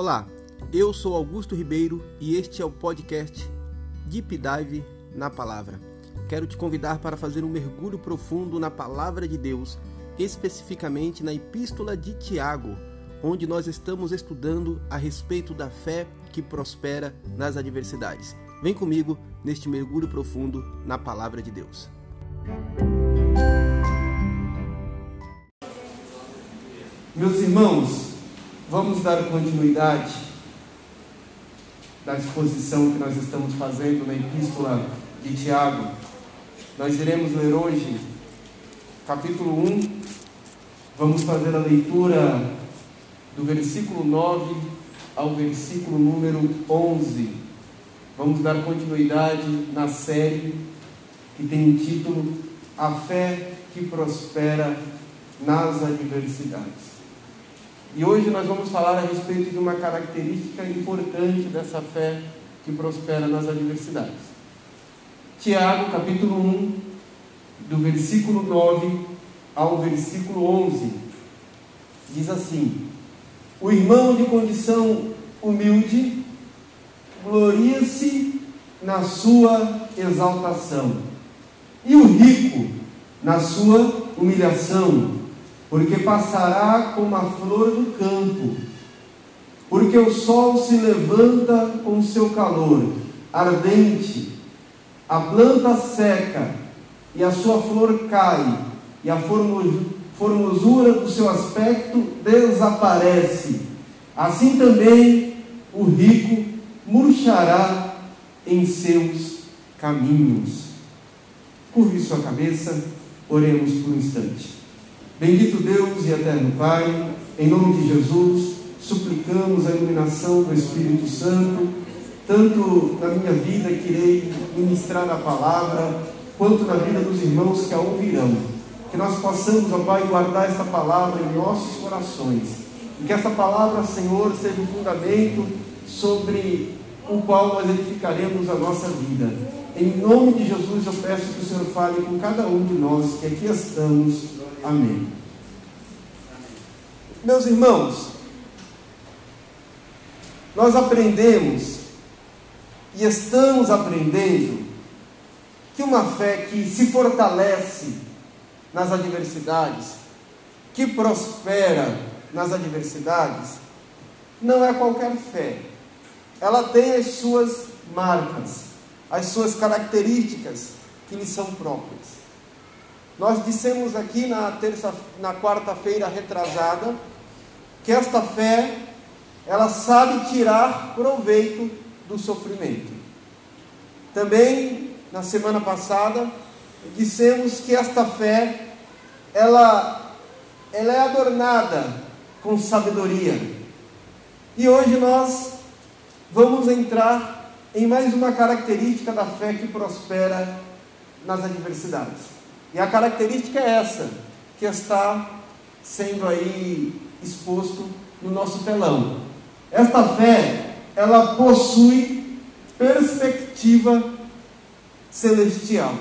Olá, eu sou Augusto Ribeiro e este é o podcast Deep Dive na Palavra. Quero te convidar para fazer um mergulho profundo na Palavra de Deus, especificamente na Epístola de Tiago, onde nós estamos estudando a respeito da fé que prospera nas adversidades. Vem comigo neste mergulho profundo na Palavra de Deus. Meus irmãos, vamos dar continuidade da exposição que nós estamos fazendo na Epístola de Tiago. Nós iremos ler hoje, capítulo 1, vamos fazer a leitura do versículo 9 ao versículo número 11. Vamos dar continuidade na série que tem o título A Fé que Prospera nas Adversidades. E hoje nós vamos falar a respeito de uma característica importante dessa fé que prospera nas adversidades. Tiago, capítulo 1, do versículo 9 ao versículo 11, diz assim: O irmão de condição humilde gloria-se na sua exaltação, e o rico na sua humilhação porque passará como a flor do campo, porque o sol se levanta com seu calor ardente, a planta seca e a sua flor cai, e a formosura do seu aspecto desaparece. Assim também o rico murchará em seus caminhos. Curve sua cabeça, oremos por um instante. Bendito Deus e eterno Pai, em nome de Jesus, suplicamos a iluminação do Espírito Santo, tanto na minha vida que irei ministrar a palavra, quanto na vida dos irmãos que a ouvirão. Que nós possamos, ó Pai, guardar esta palavra em nossos corações. E que esta palavra, Senhor, seja um fundamento sobre o qual nós edificaremos a nossa vida. Em nome de Jesus, eu peço que o Senhor fale com cada um de nós que aqui estamos Amém. Meus irmãos, nós aprendemos e estamos aprendendo que uma fé que se fortalece nas adversidades, que prospera nas adversidades, não é qualquer fé. Ela tem as suas marcas, as suas características que lhe são próprias. Nós dissemos aqui na terça, na quarta-feira retrasada, que esta fé, ela sabe tirar proveito do sofrimento. Também na semana passada dissemos que esta fé, ela, ela é adornada com sabedoria. E hoje nós vamos entrar em mais uma característica da fé que prospera nas adversidades. E a característica é essa, que está sendo aí exposto no nosso telão. Esta fé, ela possui perspectiva celestial.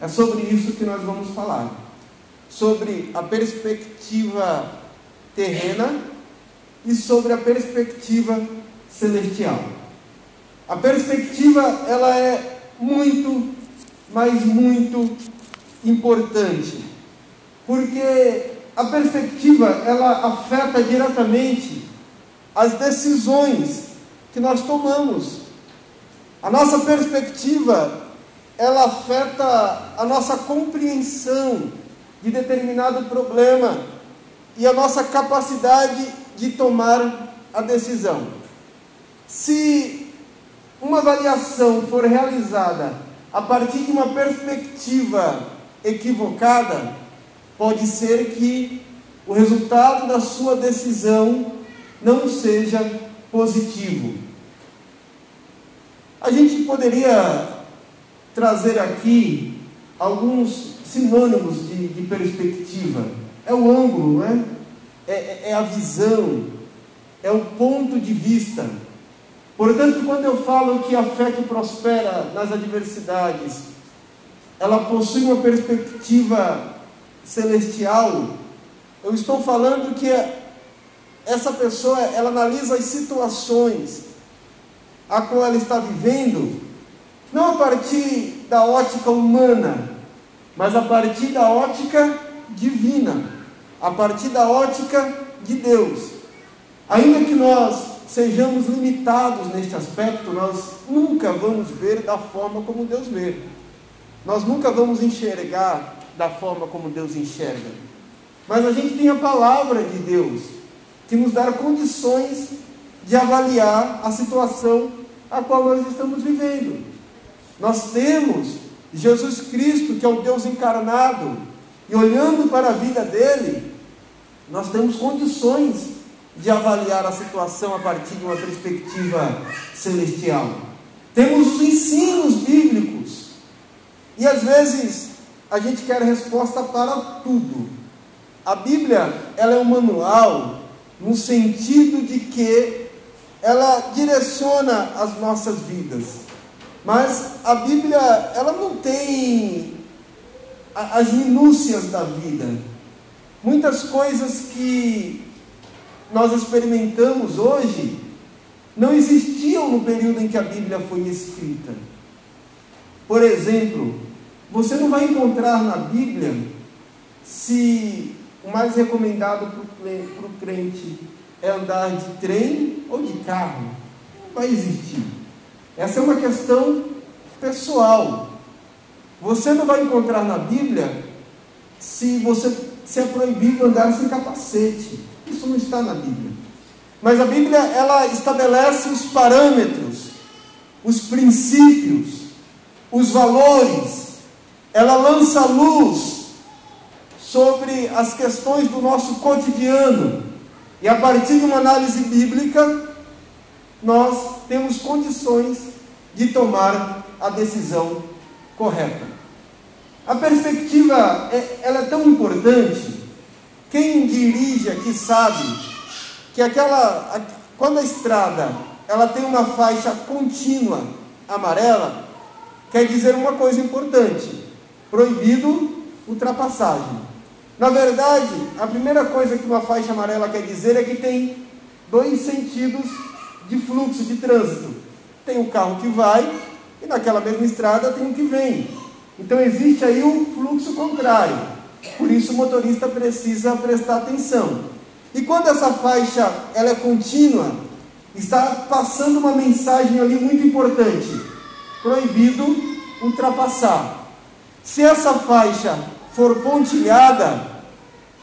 É sobre isso que nós vamos falar. Sobre a perspectiva terrena e sobre a perspectiva celestial. A perspectiva ela é muito, mas muito importante, porque a perspectiva ela afeta diretamente as decisões que nós tomamos. A nossa perspectiva ela afeta a nossa compreensão de determinado problema e a nossa capacidade de tomar a decisão. Se uma avaliação for realizada a partir de uma perspectiva equivocada, pode ser que o resultado da sua decisão não seja positivo. A gente poderia trazer aqui alguns sinônimos de, de perspectiva. É o ângulo, é? É, é? é a visão, é o ponto de vista. Portanto, quando eu falo que a fé que prospera nas adversidades ela possui uma perspectiva celestial, eu estou falando que essa pessoa ela analisa as situações a qual ela está vivendo, não a partir da ótica humana, mas a partir da ótica divina, a partir da ótica de Deus. Ainda que nós sejamos limitados neste aspecto, nós nunca vamos ver da forma como Deus vê. Nós nunca vamos enxergar da forma como Deus enxerga. Mas a gente tem a palavra de Deus que nos dá condições de avaliar a situação a qual nós estamos vivendo. Nós temos Jesus Cristo, que é o Deus encarnado, e olhando para a vida dele, nós temos condições de avaliar a situação a partir de uma perspectiva celestial. Temos os ensinos bíblicos, e às vezes a gente quer resposta para tudo. A Bíblia, ela é um manual no sentido de que ela direciona as nossas vidas. Mas a Bíblia, ela não tem as minúcias da vida. Muitas coisas que nós experimentamos hoje não existiam no período em que a Bíblia foi escrita. Por exemplo, você não vai encontrar na Bíblia se o mais recomendado para o crente é andar de trem ou de carro. Não vai existir. Essa é uma questão pessoal. Você não vai encontrar na Bíblia se você se é proibido andar sem capacete. Isso não está na Bíblia. Mas a Bíblia ela estabelece os parâmetros, os princípios, os valores. Ela lança luz sobre as questões do nosso cotidiano. E a partir de uma análise bíblica, nós temos condições de tomar a decisão correta. A perspectiva é, ela é tão importante. Quem dirige aqui sabe que aquela quando a estrada ela tem uma faixa contínua amarela, quer dizer uma coisa importante: proibido ultrapassagem. Na verdade, a primeira coisa que uma faixa amarela quer dizer é que tem dois sentidos de fluxo, de trânsito. Tem o carro que vai e naquela mesma estrada tem o que vem. Então existe aí um fluxo contrário. Por isso o motorista precisa prestar atenção. E quando essa faixa ela é contínua, está passando uma mensagem ali muito importante. Proibido ultrapassar. Se essa faixa for pontilhada,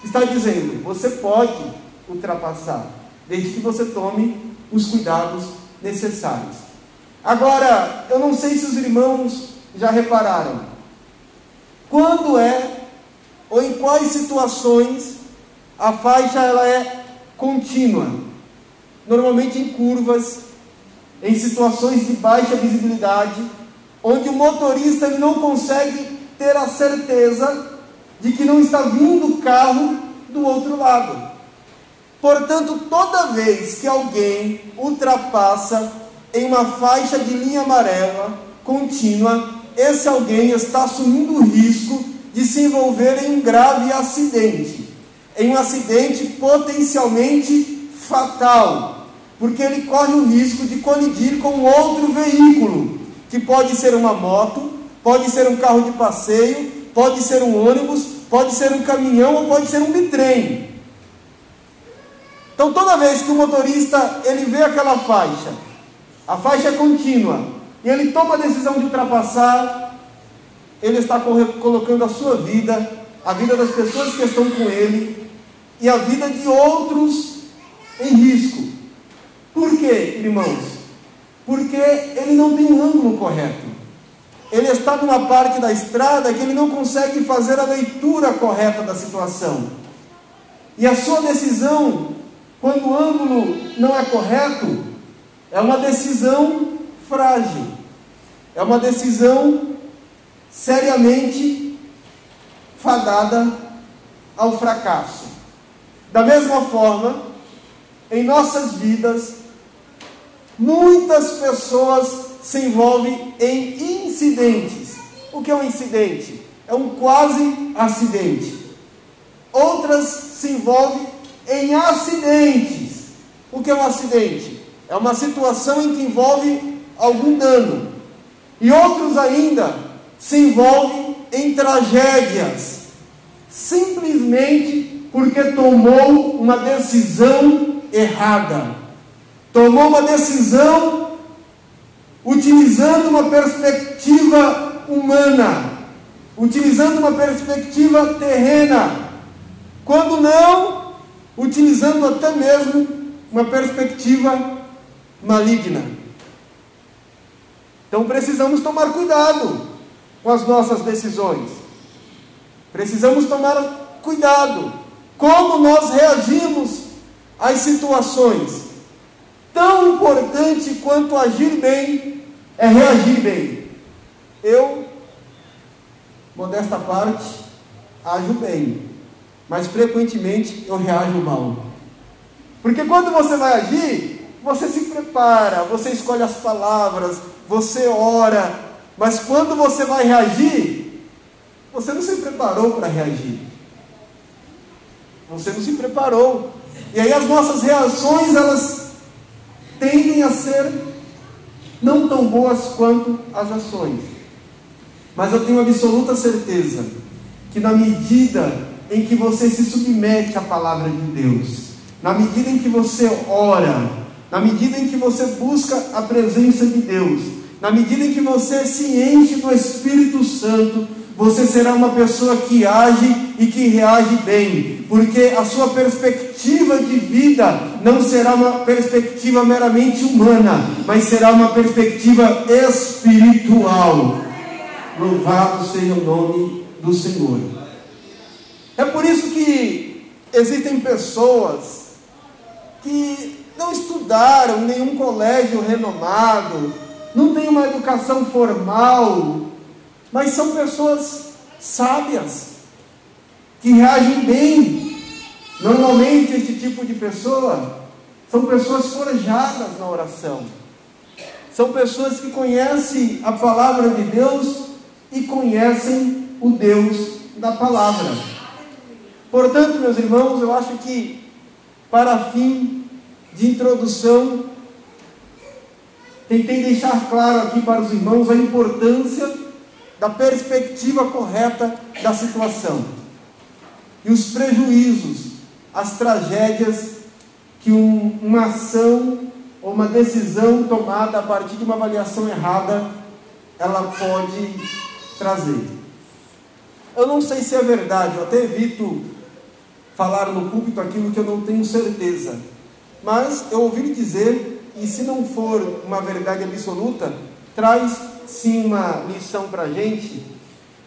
está dizendo, você pode ultrapassar, desde que você tome os cuidados necessários. Agora, eu não sei se os irmãos já repararam, quando é ou em quais situações a faixa ela é contínua, normalmente em curvas, em situações de baixa visibilidade, onde o motorista não consegue ter a certeza de que não está vindo carro do outro lado. Portanto, toda vez que alguém ultrapassa em uma faixa de linha amarela contínua, esse alguém está assumindo o risco de se envolver em um grave acidente, em um acidente potencialmente fatal, porque ele corre o risco de colidir com outro veículo, que pode ser uma moto, pode ser um carro de passeio, pode ser um ônibus, pode ser um caminhão ou pode ser um bitrem. Então toda vez que o motorista ele vê aquela faixa, a faixa é contínua, e ele toma a decisão de ultrapassar, ele está colocando a sua vida, a vida das pessoas que estão com ele e a vida de outros em risco. Por quê, irmãos? Porque ele não tem um ângulo correto. Ele está numa parte da estrada que ele não consegue fazer a leitura correta da situação. E a sua decisão quando o ângulo não é correto, é uma decisão frágil, é uma decisão seriamente fadada ao fracasso. Da mesma forma, em nossas vidas, muitas pessoas se envolvem em incidentes. O que é um incidente? É um quase acidente. Outras se envolvem em acidentes. o que é um acidente? É uma situação em que envolve algum dano. E outros ainda se envolvem em tragédias, simplesmente porque tomou uma decisão errada. Tomou uma decisão utilizando uma perspectiva humana, utilizando uma perspectiva terrena, quando não, utilizando até mesmo uma perspectiva maligna. Então precisamos tomar cuidado com as nossas decisões. Precisamos tomar cuidado como nós reagimos às situações. Tão importante quanto agir bem é reagir bem. Eu, modesta parte, ajo bem, mas frequentemente eu reajo mal. Porque quando você vai agir, você se prepara, você escolhe as palavras, você ora, mas quando você vai reagir, você não se preparou para reagir. Você não se preparou. E aí as nossas reações, elas tendem a ser não tão boas quanto as ações. Mas eu tenho absoluta certeza que na medida em que você se submete à palavra de Deus, na medida em que você ora, na medida em que você busca a presença de Deus, na medida em que você se enche do Espírito Santo, você será uma pessoa que age e que reage bem, porque a sua perspectiva de vida não será uma perspectiva meramente humana, mas será uma perspectiva espiritual. Louvado seja o nome do Senhor. É por isso que existem pessoas que não estudaram nenhum colégio renomado, não têm uma educação formal, mas são pessoas sábias, que reagem bem. Normalmente, esse tipo de pessoa são pessoas forjadas na oração, são pessoas que conhecem a palavra de Deus e conhecem o Deus da palavra. Portanto, meus irmãos, eu acho que para fim de introdução, tentei deixar claro aqui para os irmãos a importância da perspectiva correta da situação e os prejuízos, as tragédias que um, uma ação ou uma decisão tomada a partir de uma avaliação errada ela pode trazer. Eu não sei se é verdade, eu até evito falar no púlpito aquilo que eu não tenho certeza. Mas eu ouvi dizer, e se não for uma verdade absoluta, traz sim uma lição para a gente,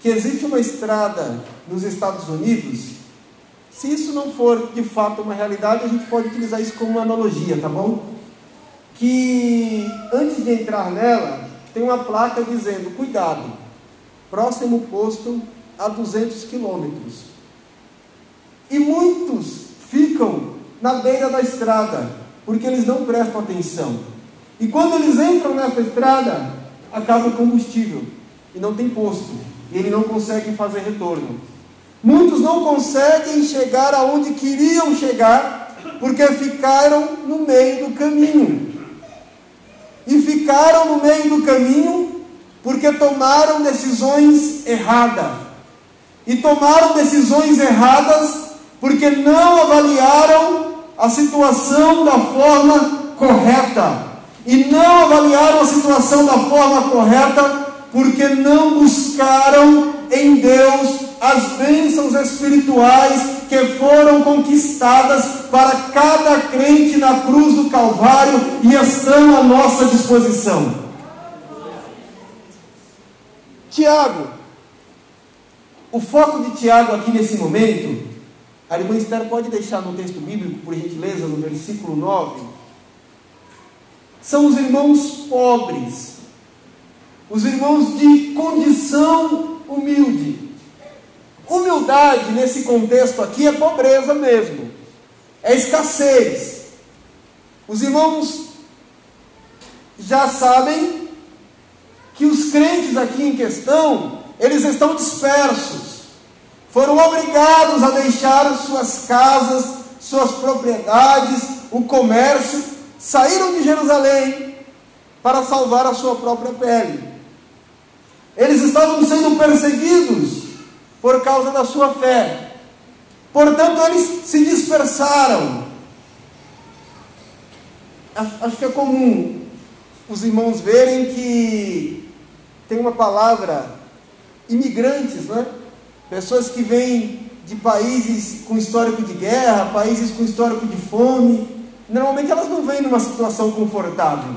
que existe uma estrada nos Estados Unidos. Se isso não for de fato uma realidade, a gente pode utilizar isso como uma analogia, tá bom? Que antes de entrar nela, tem uma placa dizendo: cuidado, próximo posto a 200 quilômetros. E muitos ficam na beira da estrada, porque eles não prestam atenção. E quando eles entram nessa estrada, acaba o combustível e não tem posto, e ele não consegue fazer retorno. Muitos não conseguem chegar aonde queriam chegar, porque ficaram no meio do caminho. E ficaram no meio do caminho porque tomaram decisões erradas. E tomaram decisões erradas porque não avaliaram a situação da forma correta. E não avaliaram a situação da forma correta porque não buscaram em Deus as bênçãos espirituais que foram conquistadas para cada crente na cruz do Calvário e estão à nossa disposição. Tiago, o foco de Tiago aqui nesse momento a irmã Esther pode deixar no texto bíblico, por gentileza, no versículo 9. São os irmãos pobres, os irmãos de condição humilde. Humildade, nesse contexto aqui, é pobreza mesmo, é escassez. Os irmãos já sabem que os crentes aqui em questão, eles estão dispersos foram obrigados a deixar suas casas, suas propriedades, o comércio, saíram de Jerusalém para salvar a sua própria pele. Eles estavam sendo perseguidos por causa da sua fé. Portanto, eles se dispersaram. Acho que é comum os irmãos verem que tem uma palavra imigrantes, né? Pessoas que vêm de países com histórico de guerra, países com histórico de fome. Normalmente elas não vêm numa situação confortável.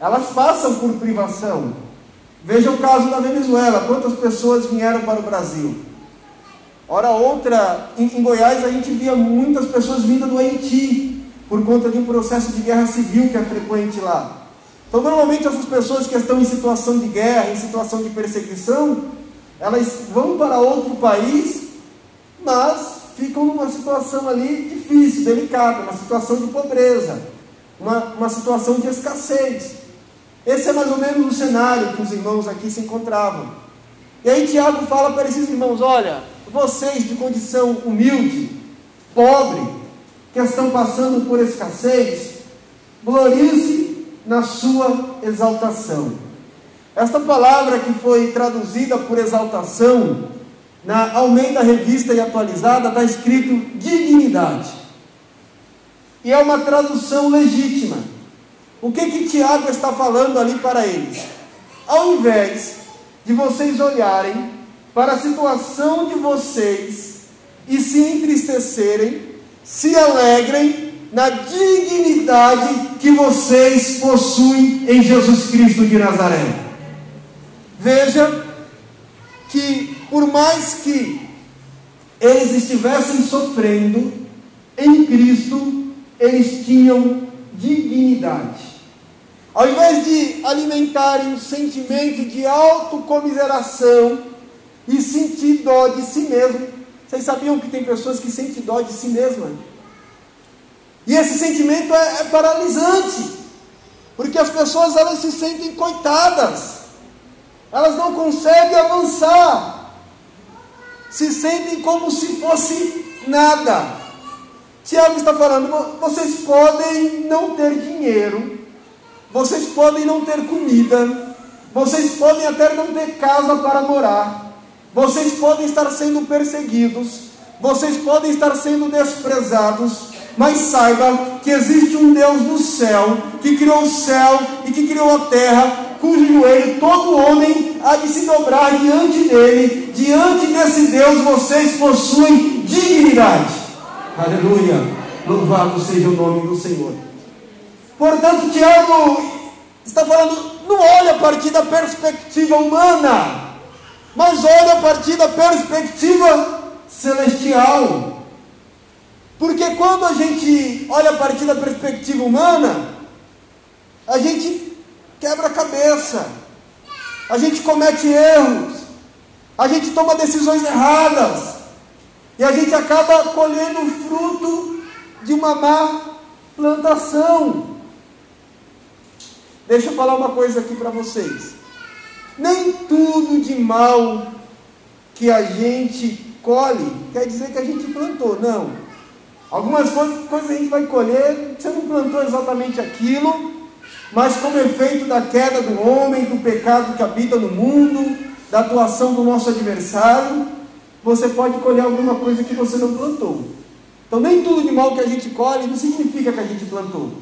Elas passam por privação. Veja o caso da Venezuela. Quantas pessoas vieram para o Brasil? Hora outra, em, em Goiás a gente via muitas pessoas vindo do Haiti, por conta de um processo de guerra civil que é frequente lá. Então, normalmente, essas pessoas que estão em situação de guerra, em situação de perseguição, elas vão para outro país, mas ficam numa situação ali difícil, delicada, uma situação de pobreza, uma, uma situação de escassez. Esse é mais ou menos o cenário que os irmãos aqui se encontravam. E aí Tiago fala para esses irmãos: olha, vocês de condição humilde, pobre, que estão passando por escassez, glorize na sua exaltação. Esta palavra que foi traduzida por exaltação, na Almeida Revista e Atualizada, está escrito dignidade. E é uma tradução legítima. O que que Tiago está falando ali para eles? Ao invés de vocês olharem para a situação de vocês e se entristecerem, se alegrem na dignidade que vocês possuem em Jesus Cristo de Nazaré. Veja que, por mais que eles estivessem sofrendo, em Cristo eles tinham dignidade. Ao invés de alimentarem o sentimento de autocomiseração e sentir dó de si mesmo, vocês sabiam que tem pessoas que sentem dó de si mesmas? E esse sentimento é, é paralisante, porque as pessoas elas se sentem coitadas, elas não conseguem avançar, se sentem como se fosse nada. Tiago está falando: vocês podem não ter dinheiro, vocês podem não ter comida, vocês podem até não ter casa para morar, vocês podem estar sendo perseguidos, vocês podem estar sendo desprezados, mas saiba que existe um Deus no céu, que criou o céu e que criou a terra, cujo joelho todo homem há de se dobrar diante dele. Diante desse Deus vocês possuem dignidade. Aleluia! Louvado seja o nome do Senhor. Portanto, Tiago está falando, não olha a partir da perspectiva humana, mas olha a partir da perspectiva celestial. Porque quando a gente olha a partir da perspectiva humana, a gente quebra a cabeça, a gente comete erros, a gente toma decisões erradas, e a gente acaba colhendo o fruto de uma má plantação. Deixa eu falar uma coisa aqui para vocês. Nem tudo de mal que a gente colhe quer dizer que a gente plantou, não. Algumas coisas, coisas a gente vai colher, você não plantou exatamente aquilo, mas como efeito da queda do homem, do pecado que habita no mundo, da atuação do nosso adversário, você pode colher alguma coisa que você não plantou. Então, nem tudo de mal que a gente colhe não significa que a gente plantou.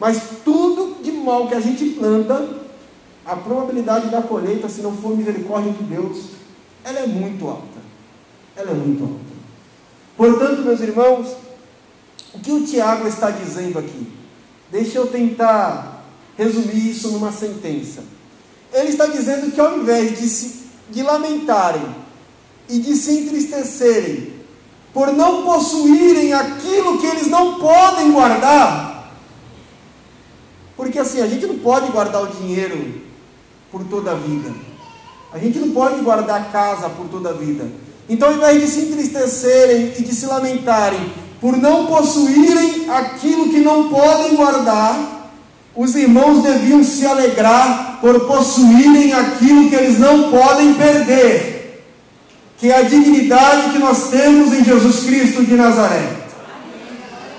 Mas tudo de mal que a gente planta, a probabilidade da colheita, se não for misericórdia de Deus, ela é muito alta. Ela é muito alta. Portanto, meus irmãos, o que o Tiago está dizendo aqui? Deixa eu tentar resumir isso numa sentença. Ele está dizendo que ao invés de, se, de lamentarem e de se entristecerem por não possuírem aquilo que eles não podem guardar, porque assim, a gente não pode guardar o dinheiro por toda a vida, a gente não pode guardar a casa por toda a vida. Então, ao invés de se entristecerem e de se lamentarem por não possuírem aquilo que não podem guardar, os irmãos deviam se alegrar por possuírem aquilo que eles não podem perder, que é a dignidade que nós temos em Jesus Cristo de Nazaré.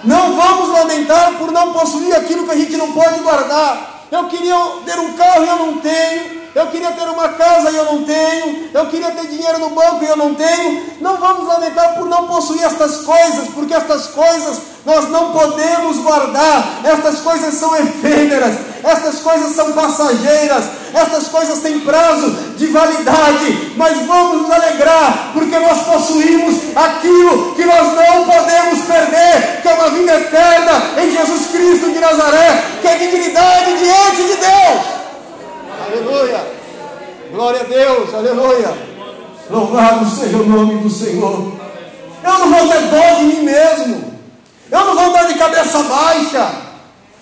Não vamos lamentar por não possuir aquilo que a gente não pode guardar. Eu queria ter um carro e eu não tenho. Eu queria ter uma casa e eu não tenho. Eu queria ter dinheiro no banco e eu não tenho. Não vamos lamentar por não possuir estas coisas, porque estas coisas nós não podemos guardar. Estas coisas são efêmeras. Estas coisas são passageiras. Estas coisas têm prazo de validade. Mas vamos nos alegrar, porque nós possuímos aquilo que nós não podemos perder, que é uma vida eterna em Jesus Cristo de Nazaré, que é dignidade diante de Deus. Aleluia. Glória a Deus. Aleluia. Louvado seja o nome do Senhor. Eu não vou ter dó de mim mesmo. Eu não vou dar de cabeça baixa.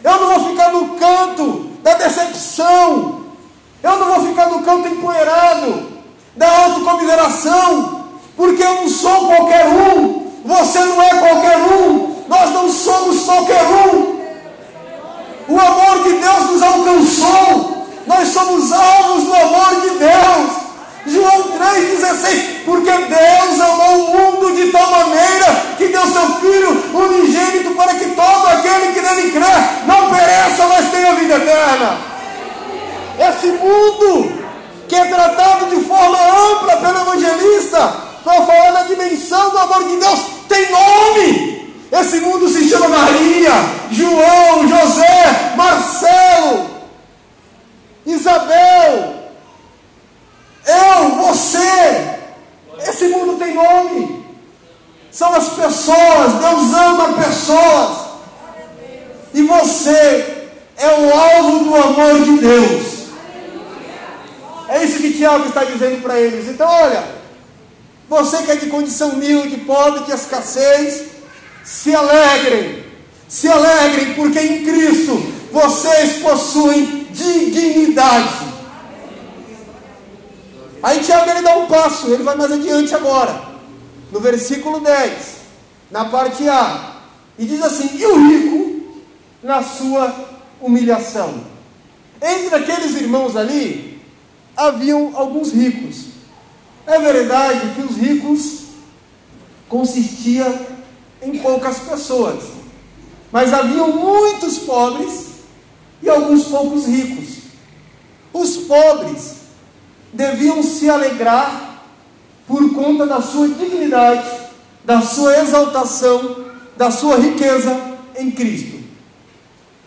Eu não vou ficar no canto da decepção. Eu não vou ficar no canto empoeirado da autocomiseração. Porque eu não sou qualquer um. Você não é qualquer um. Nós não somos qualquer um. O amor de Deus nos alcançou. Somos alvos do amor de Deus. João 3,16, porque Deus amou o mundo de tal maneira que deu seu Filho unigênito para que todo aquele que nele crê não pereça, mas tenha vida eterna. Esse mundo que é tratado de forma ampla pelo evangelista, para falar da dimensão do amor de Deus, tem nome. Esse mundo se chama Maria, João, José, Marcelo, Isabel, eu, você, esse mundo tem nome. São as pessoas, Deus ama pessoas. E você é o alvo do amor de Deus. É isso que Tiago está dizendo para eles. Então, olha, você que é de condição humilde, pobre, de escassez, se alegrem, se alegrem, porque em Cristo vocês possuem dignidade. Aí Tiago ele dá um passo, ele vai mais adiante agora, no versículo 10, na parte A, e diz assim: E o rico na sua humilhação. Entre aqueles irmãos ali, haviam alguns ricos. É verdade que os ricos consistia em poucas pessoas, mas haviam muitos pobres e alguns poucos ricos. Os pobres deviam se alegrar por conta da sua dignidade, da sua exaltação, da sua riqueza em Cristo.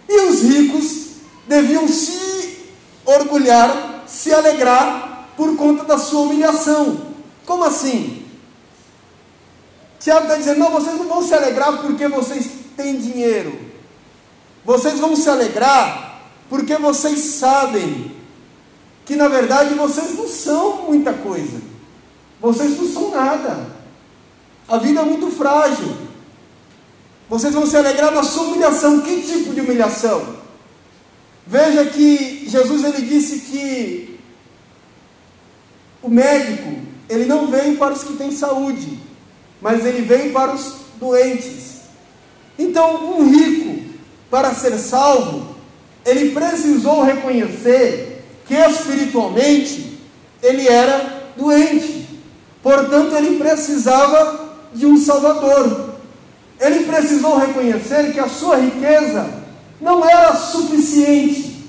E os ricos deviam se orgulhar, se alegrar por conta da sua humilhação. Como assim? Tiago está dizendo: não, vocês não vão se alegrar porque vocês têm dinheiro. Vocês vão se alegrar porque vocês sabem que na verdade vocês não são muita coisa. Vocês não são nada. A vida é muito frágil. Vocês vão se alegrar na sua humilhação. Que tipo de humilhação? Veja que Jesus ele disse que o médico, ele não veio para os que têm saúde, mas ele veio para os doentes. Então, um rico para ser salvo, ele precisou reconhecer que espiritualmente ele era doente. Portanto, ele precisava de um Salvador. Ele precisou reconhecer que a sua riqueza não era suficiente.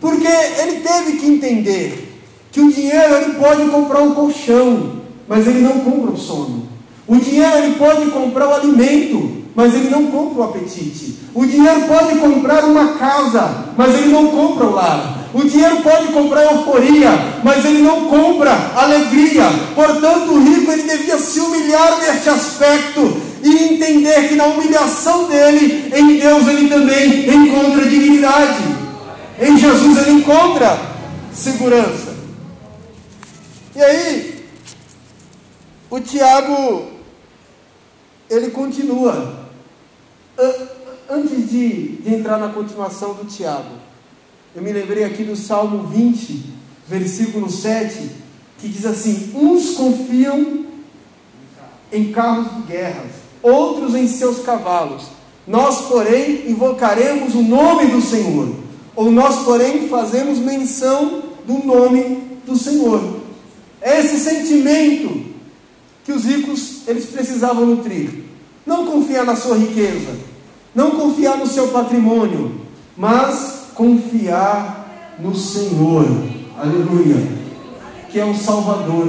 Porque ele teve que entender que o dinheiro ele pode comprar um colchão, mas ele não compra o sono. O dinheiro ele pode comprar o alimento, mas ele não compra o apetite. O dinheiro pode comprar uma casa, mas ele não compra o lar. O dinheiro pode comprar euforia, mas ele não compra alegria. Portanto, o rico ele devia se humilhar neste aspecto e entender que na humilhação dele, em Deus ele também encontra dignidade. Em Jesus ele encontra segurança. E aí, o Tiago, ele continua antes de, de entrar na continuação do Tiago, eu me lembrei aqui do Salmo 20, versículo 7, que diz assim: Uns confiam em carros de guerras, outros em seus cavalos. Nós, porém, invocaremos o nome do Senhor. Ou nós, porém, fazemos menção do nome do Senhor. É esse sentimento que os ricos eles precisavam nutrir. Não confiar na sua riqueza, Não confiar no seu patrimônio, mas confiar no Senhor. Aleluia. Que é o Salvador.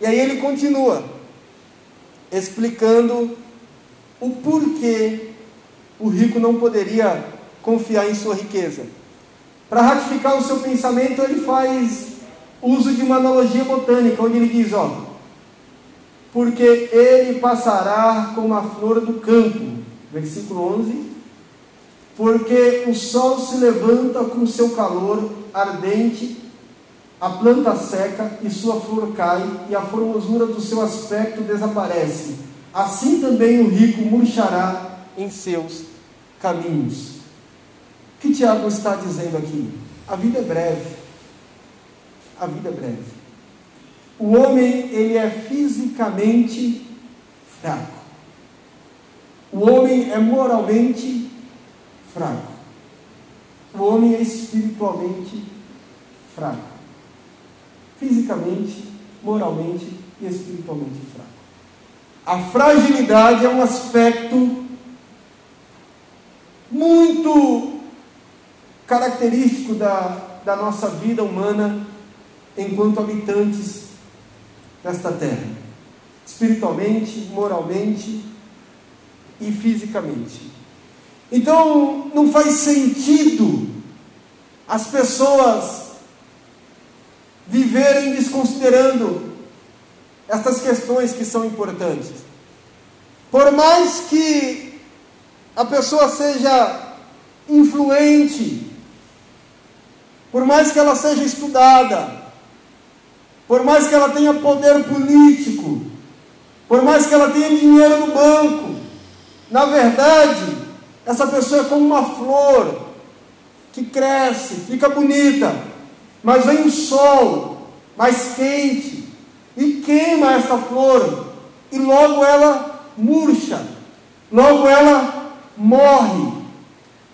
E aí ele continua explicando o porquê o rico não poderia confiar em sua riqueza. Para ratificar o seu pensamento, ele faz uso de uma analogia botânica, onde ele diz: ó, porque ele passará como a flor do campo, versículo 11. Porque o sol se levanta com seu calor ardente, a planta seca e sua flor cai, e a formosura do seu aspecto desaparece. Assim também o rico murchará em seus caminhos. O que Tiago está dizendo aqui? A vida é breve. A vida é breve. O homem, ele é fisicamente fraco. O homem é moralmente fraco. O homem é espiritualmente fraco. Fisicamente, moralmente e espiritualmente fraco. A fragilidade é um aspecto muito característico da, da nossa vida humana enquanto habitantes desta terra, espiritualmente, moralmente e fisicamente. Então, não faz sentido as pessoas viverem desconsiderando estas questões que são importantes. Por mais que a pessoa seja influente, por mais que ela seja estudada, por mais que ela tenha poder político, por mais que ela tenha dinheiro no banco, na verdade, essa pessoa é como uma flor que cresce, fica bonita, mas vem o sol mais quente e queima essa flor, e logo ela murcha, logo ela morre.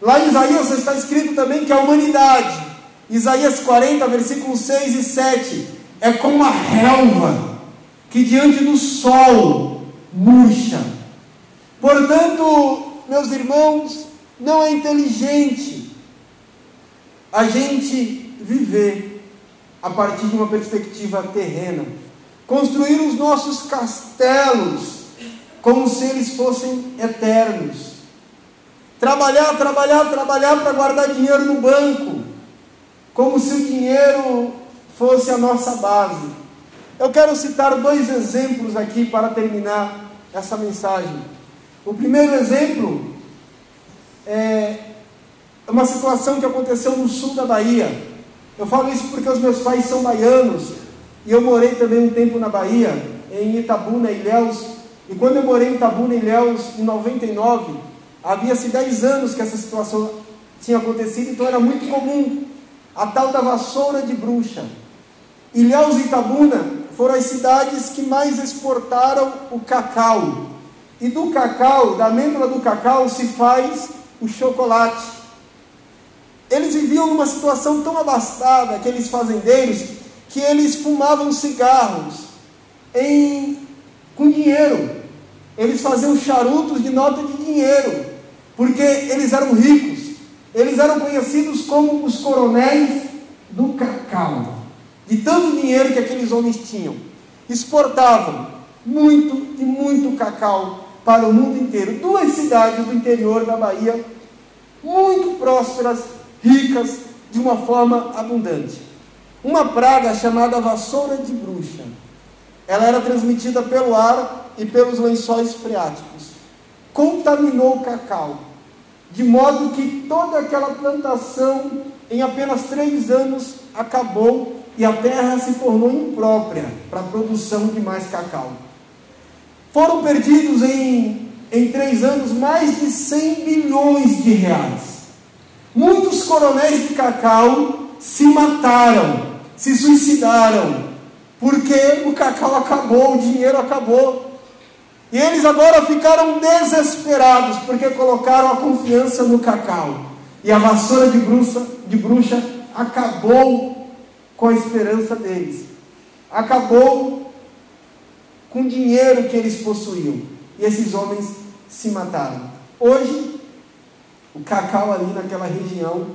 Lá em Isaías está escrito também que a humanidade, Isaías 40, versículos 6 e 7, é como a relva que diante do sol murcha. Portanto, meus irmãos, não é inteligente a gente viver a partir de uma perspectiva terrena, construir os nossos castelos como se eles fossem eternos. Trabalhar, trabalhar, trabalhar para guardar dinheiro no banco, como se o dinheiro fosse a nossa base. Eu quero citar dois exemplos aqui para terminar essa mensagem. O primeiro exemplo é uma situação que aconteceu no sul da Bahia. Eu falo isso porque os meus pais são baianos e eu morei também um tempo na Bahia, em Itabuna, Ilhéus. E quando eu morei em Itabuna, Ilhéus, em 99, havia-se 10 anos que essa situação tinha acontecido, então era muito comum a tal da vassoura de bruxa. Ilhéus e Itabuna foram as cidades que mais exportaram o cacau. E do cacau, da amêndoa do cacau, se faz o chocolate. Eles viviam numa situação tão abastada, aqueles fazendeiros, que eles fumavam cigarros em, com dinheiro. Eles faziam charutos de nota de dinheiro, porque eles eram ricos. Eles eram conhecidos como os coronéis do cacau de tanto dinheiro que aqueles homens tinham. Exportavam muito e muito cacau para o mundo inteiro. Duas cidades do interior da Bahia, muito prósperas, ricas, de uma forma abundante. Uma praga chamada vassoura de bruxa. Ela era transmitida pelo ar e pelos lençóis freáticos. Contaminou o cacau, de modo que toda aquela plantação, em apenas três anos, acabou e a terra se tornou imprópria para a produção de mais cacau. Foram perdidos em, em três anos mais de 100 bilhões de reais. Muitos coronéis de cacau se mataram, se suicidaram, porque o cacau acabou, o dinheiro acabou. E eles agora ficaram desesperados, porque colocaram a confiança no cacau. E a vassoura de bruxa, de bruxa acabou com a esperança deles. Acabou com o dinheiro que eles possuíam. E esses homens se mataram. Hoje, o cacau ali naquela região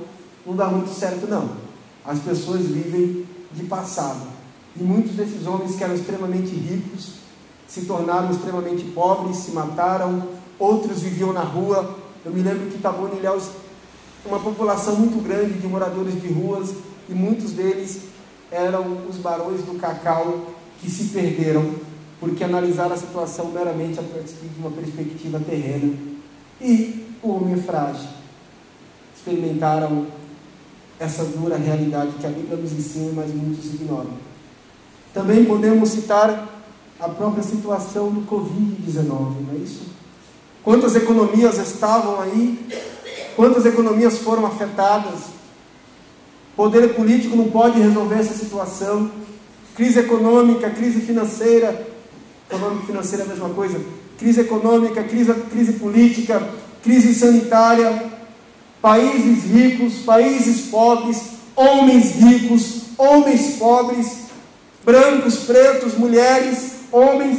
não dá muito certo, não. As pessoas vivem de passado. E muitos desses homens que eram extremamente ricos se tornaram extremamente pobres, se mataram, outros viviam na rua. Eu me lembro que Tabone Ilhéus, uma população muito grande de moradores de ruas, e muitos deles eram os barões do cacau que se perderam porque analisaram a situação meramente a partir de uma perspectiva terrena. E o homem frágil experimentaram essa dura realidade que a Bíblia nos ensina, mas muitos ignoram. Também podemos citar a própria situação do Covid-19, não é isso? Quantas economias estavam aí? Quantas economias foram afetadas? Poder político não pode resolver essa situação. Crise econômica, crise financeira, econômica e financeira é a mesma coisa. Crise econômica, crise, crise política, crise sanitária, países ricos, países pobres, homens ricos, homens pobres, brancos, pretos, mulheres, homens.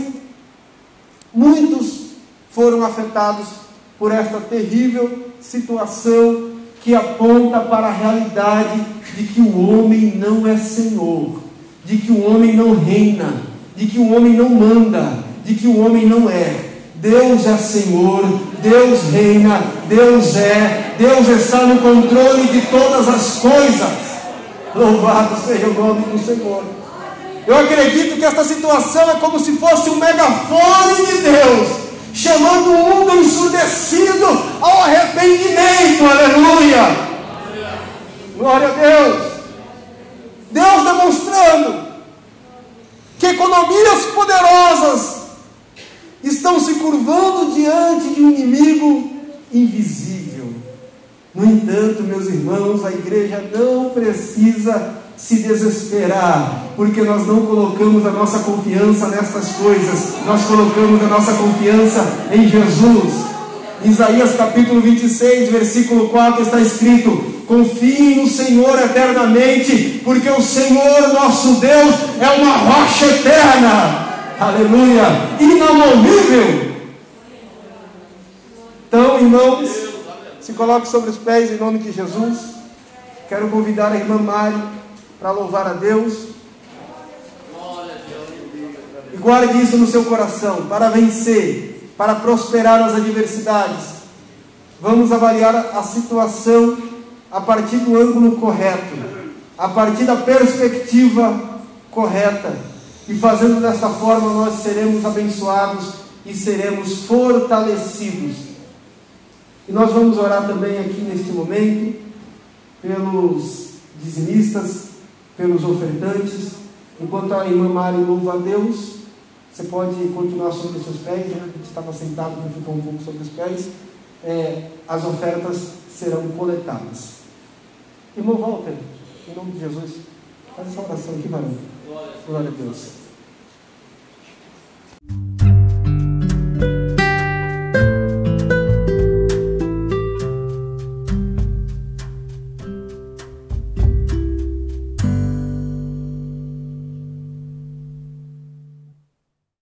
Muitos foram afetados por esta terrível situação que aponta para a realidade de que o homem não é senhor, de que o homem não reina, de que o homem não manda, de que o homem não é. Deus é Senhor, Deus reina, Deus é, Deus está no controle de todas as coisas. Louvado seja o nome do Senhor. Eu acredito que esta situação é como se fosse um megafone de Deus, chamando o mundo ensurdecido ao arrependimento. Aleluia! Glória a Deus. Deus demonstrando que economias poderosas estão se curvando diante de um inimigo invisível. No entanto, meus irmãos, a igreja não precisa se desesperar, porque nós não colocamos a nossa confiança nestas coisas, nós colocamos a nossa confiança em Jesus. Isaías capítulo 26, versículo 4 está escrito: Confie no Senhor eternamente, porque o Senhor nosso Deus é uma rocha eterna. Aleluia! Inamovível. Então, irmãos, se coloque sobre os pés em nome de Jesus. Quero convidar a irmã Mari para louvar a Deus. E guarde isso no seu coração para vencer, para prosperar nas adversidades. Vamos avaliar a situação a partir do ângulo correto, a partir da perspectiva correta. E fazendo desta forma, nós seremos abençoados e seremos fortalecidos. E nós vamos orar também aqui neste momento pelos dizimistas, pelos ofertantes. Enquanto a irmã Mari louva a Deus, você pode continuar sobre os seus pés, né? a gente estava sentado, mas ficou um pouco sobre os pés. É, as ofertas serão coletadas. Irmão Walter, em nome de Jesus, faz essa oração aqui, varão. Glória a Deus.